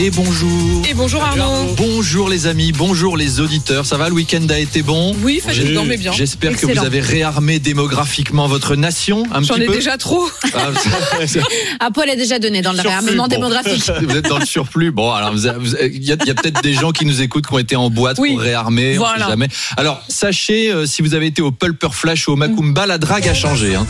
Et bonjour. Et bonjour Arnaud. Bonjour les amis, bonjour les auditeurs. Ça va, le week-end a été bon? Oui, fatigant mais bien. J'espère que vous avez réarmé démographiquement votre nation un J'en petit ai peu. déjà trop. Ah, Ah, Paul a déjà donné dans le Surplus, réarmement bon. démographique. Vous êtes dans le surplus. Bon, alors il y a, peut-être des gens qui nous écoutent qui ont été en boîte Oui. pour réarmer. On Voilà. sait jamais. Alors sachez euh, si vous avez été au Pulper Flash ou au Macumba, la drague a changé. hein.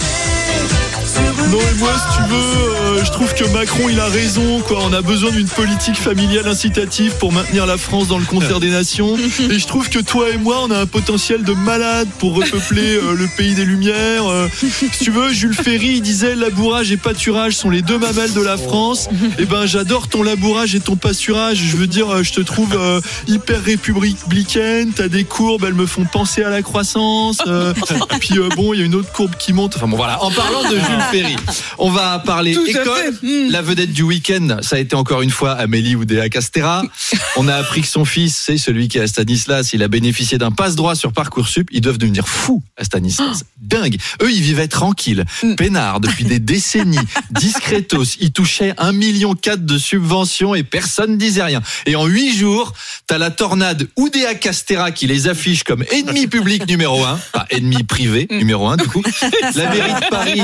Non mais moi si tu veux, euh, je trouve que Macron il a raison quoi. On a besoin d'une politique familiale incitative pour maintenir la France dans le concert des nations. Et je trouve que toi et moi on a un potentiel de malade pour repeupler euh, le pays des lumières. Euh, si tu veux, Jules Ferry il disait labourage et pâturage sont les deux mamelles de la France. Et ben j'adore ton labourage et ton pâturage. Je veux dire, je te trouve hyper républicaine. T'as des courbes, elles me font penser à la croissance. Euh, puis bon, il y a une autre courbe qui monte. Enfin bon voilà, en parlant de Jules Ferry, on va parler Tout école. fait. Mm. La vedette du week-end, ça a été encore une fois Amélie Oudéa Castera. On a appris que son fils, c'est celui qui est à Stanislas, il a bénéficié d'un passe-droit sur Parcoursup. Ils doivent devenir fous à Stanislas. Dingue. Eux, ils vivaient tranquilles, Mm. peinards depuis des décennies, discretos. Ils touchaient un million quatre de subventions et personne disait rien. Et en huit jours, t'as la tornade Oudéa Castera qui les affiche comme ennemi public numéro un, pas ennemi privé Mm. numéro un du coup. La mairie de Paris,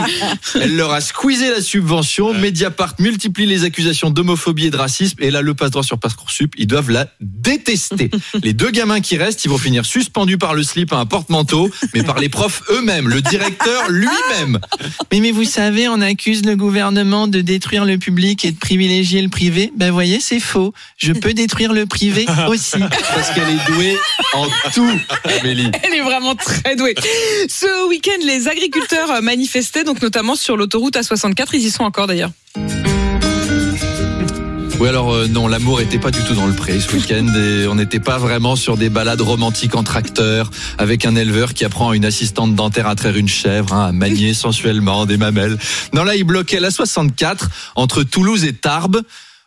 elle leur a squeezé la subvention. Mediapart multiplie les accusations d'homophobie et de racisme. Et là, le passe droit sur Parcoursup, ils doivent la détester. Les deux gamins qui restent, ils vont finir suspendus par le slip à un porte-manteau, mais par les profs eux-mêmes, le directeur lui-même. Mais, mais vous savez, on accuse le gouvernement de détruire le public et de privilégier le privé. Ben voyez, c'est faux. Je peux détruire le privé aussi. Parce qu'elle est douée en tout, Amélie. Elle est vraiment très douée. Ce week-end, les agriculteurs euh, manifestaient, donc notamment sur l'autoroute A64. Ils y sont encore d'ailleurs. Oui, alors euh, non, l'amour était pas du tout dans le pré ce week-end et on n'était pas vraiment sur des balades romantiques en tracteur avec un éleveur qui apprend à une assistante dentaire à traire une chèvre, hein, à manier sensuellement des mamelles. Non, là, il bloquait la 64 entre Toulouse et Tarbes.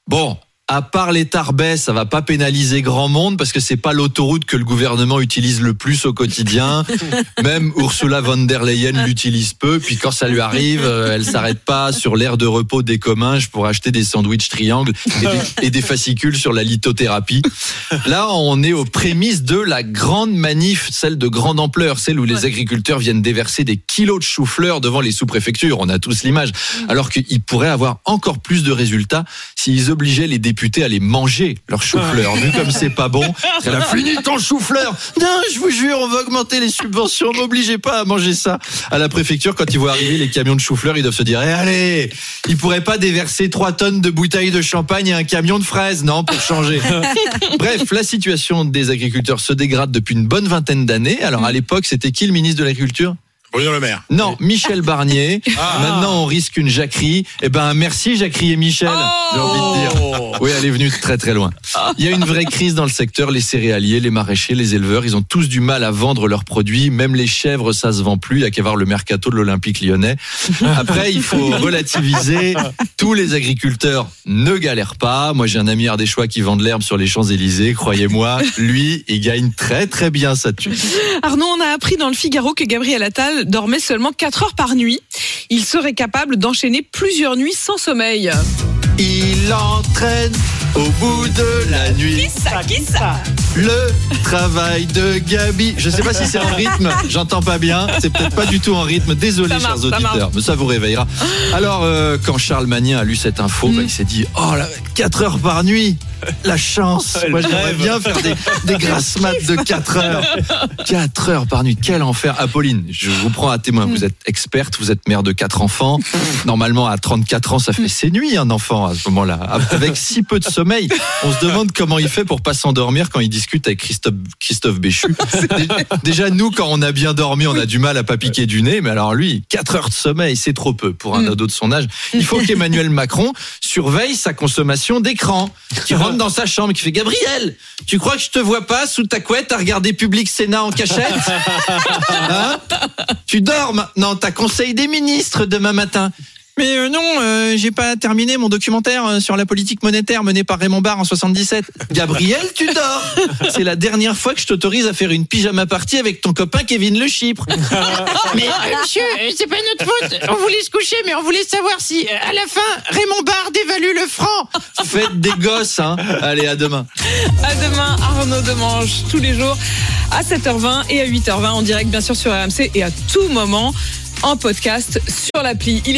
Bon. À part les Tarbais, ça va pas pénaliser grand monde parce que c'est pas l'autoroute que le gouvernement utilise le plus au quotidien. Même Ursula von der Leyen l'utilise peu. Puis quand ça lui arrive, euh, elle s'arrête pas sur l'aire de repos des Comminges pour acheter des sandwichs triangles et des, et des fascicules sur la lithothérapie. Là, on est aux prémices de la grande manif, celle de grande ampleur, celle où les agriculteurs viennent déverser des kilos de chou-fleurs devant les sous-préfectures. On a tous l'image. Alors qu'ils pourraient avoir encore plus de résultats s'ils obligeaient les députés à les manger, leurs chou-fleurs. Vu comme c'est pas bon, elle a fini ton chou-fleur. Non, je vous jure, on va augmenter les subventions. M'obligez pas à manger ça. À la préfecture, quand ils voient arriver les camions de chou-fleurs, ils doivent se dire, eh, allez, ils pourraient pas déverser 3 tonnes de bouteilles de champagne et un camion de fraises, non, pour changer. Bref, la situation des agriculteurs se dégrade depuis une bonne vingtaine d'années. Alors, à l'époque, c'était qui le ministre de l'Agriculture? Bruno Le Maire. non, Michel Barnier. Ah. Maintenant, on risque une jacquerie. Eh ben, merci Jacquerie et Michel. J'ai envie de dire. Oui, elle est venue très très loin. Il y a une vraie crise dans le secteur. Les céréaliers, les maraîchers, les éleveurs, ils ont tous du mal à vendre leurs produits. Même les chèvres, ça se vend plus. Il y a qu'à voir le mercato de l'Olympique lyonnais. Après, il faut relativiser. Tous les agriculteurs ne galèrent pas. Moi, j'ai un ami ardéchois qui vend de l'herbe sur les Champs-Élysées. Croyez-moi, lui, il gagne très très bien sa thune. Arnaud, on a appris dans le Figaro que Gabriel Attal dormait seulement 4 heures par nuit. Il serait capable d'enchaîner plusieurs nuits sans sommeil. Il entraîne au bout de la nuit. ça Qui ça Le travail de Gabi. Je sais pas si c'est en rythme, j'entends pas bien. C'est peut-être pas du tout en rythme. Désolé, marche, chers auditeurs, mais ça vous réveillera. Alors, euh, quand Charles Magnin a lu cette info, bah, il s'est dit Oh, là, 4 heures par nuit la chance. Moi, j'aimerais bien faire des, des grasses maths de 4 heures. 4 heures par nuit. Quel enfer. Apolline, je vous prends à témoin. Vous êtes experte, vous êtes mère de 4 enfants. Normalement, à 34 ans, ça fait ses nuits, un enfant, à ce moment-là. Avec si peu de sommeil, on se demande comment il fait pour pas s'endormir quand il discute avec Christophe, Christophe Béchu. Dé- Déjà, nous, quand on a bien dormi, on a du mal à pas piquer du nez. Mais alors lui, 4 heures de sommeil, c'est trop peu pour un ado de son âge. Il faut qu'Emmanuel Macron surveille sa consommation d'écran. Qui rentre dans sa chambre, qui fait Gabriel, tu crois que je te vois pas sous ta couette à regarder Public Sénat en cachette Hein Tu dors maintenant, t'as conseil des ministres demain matin. Mais euh, non, euh, j'ai pas terminé mon documentaire euh, sur la politique monétaire menée par Raymond Barre en 77. Gabriel, tu dors C'est la dernière fois que je t'autorise à faire une pyjama party avec ton copain Kevin Le Chypre. Mais euh, monsieur, c'est pas notre faute. On voulait se coucher, mais on voulait savoir si, euh, à la fin, Raymond Barre dévalue le franc. Faites des gosses, hein Allez, à demain. À demain, Arnaud Demange, tous les jours à 7h20 et à 8h20 en direct, bien sûr, sur RMC et à tout moment en podcast sur l'appli. Il est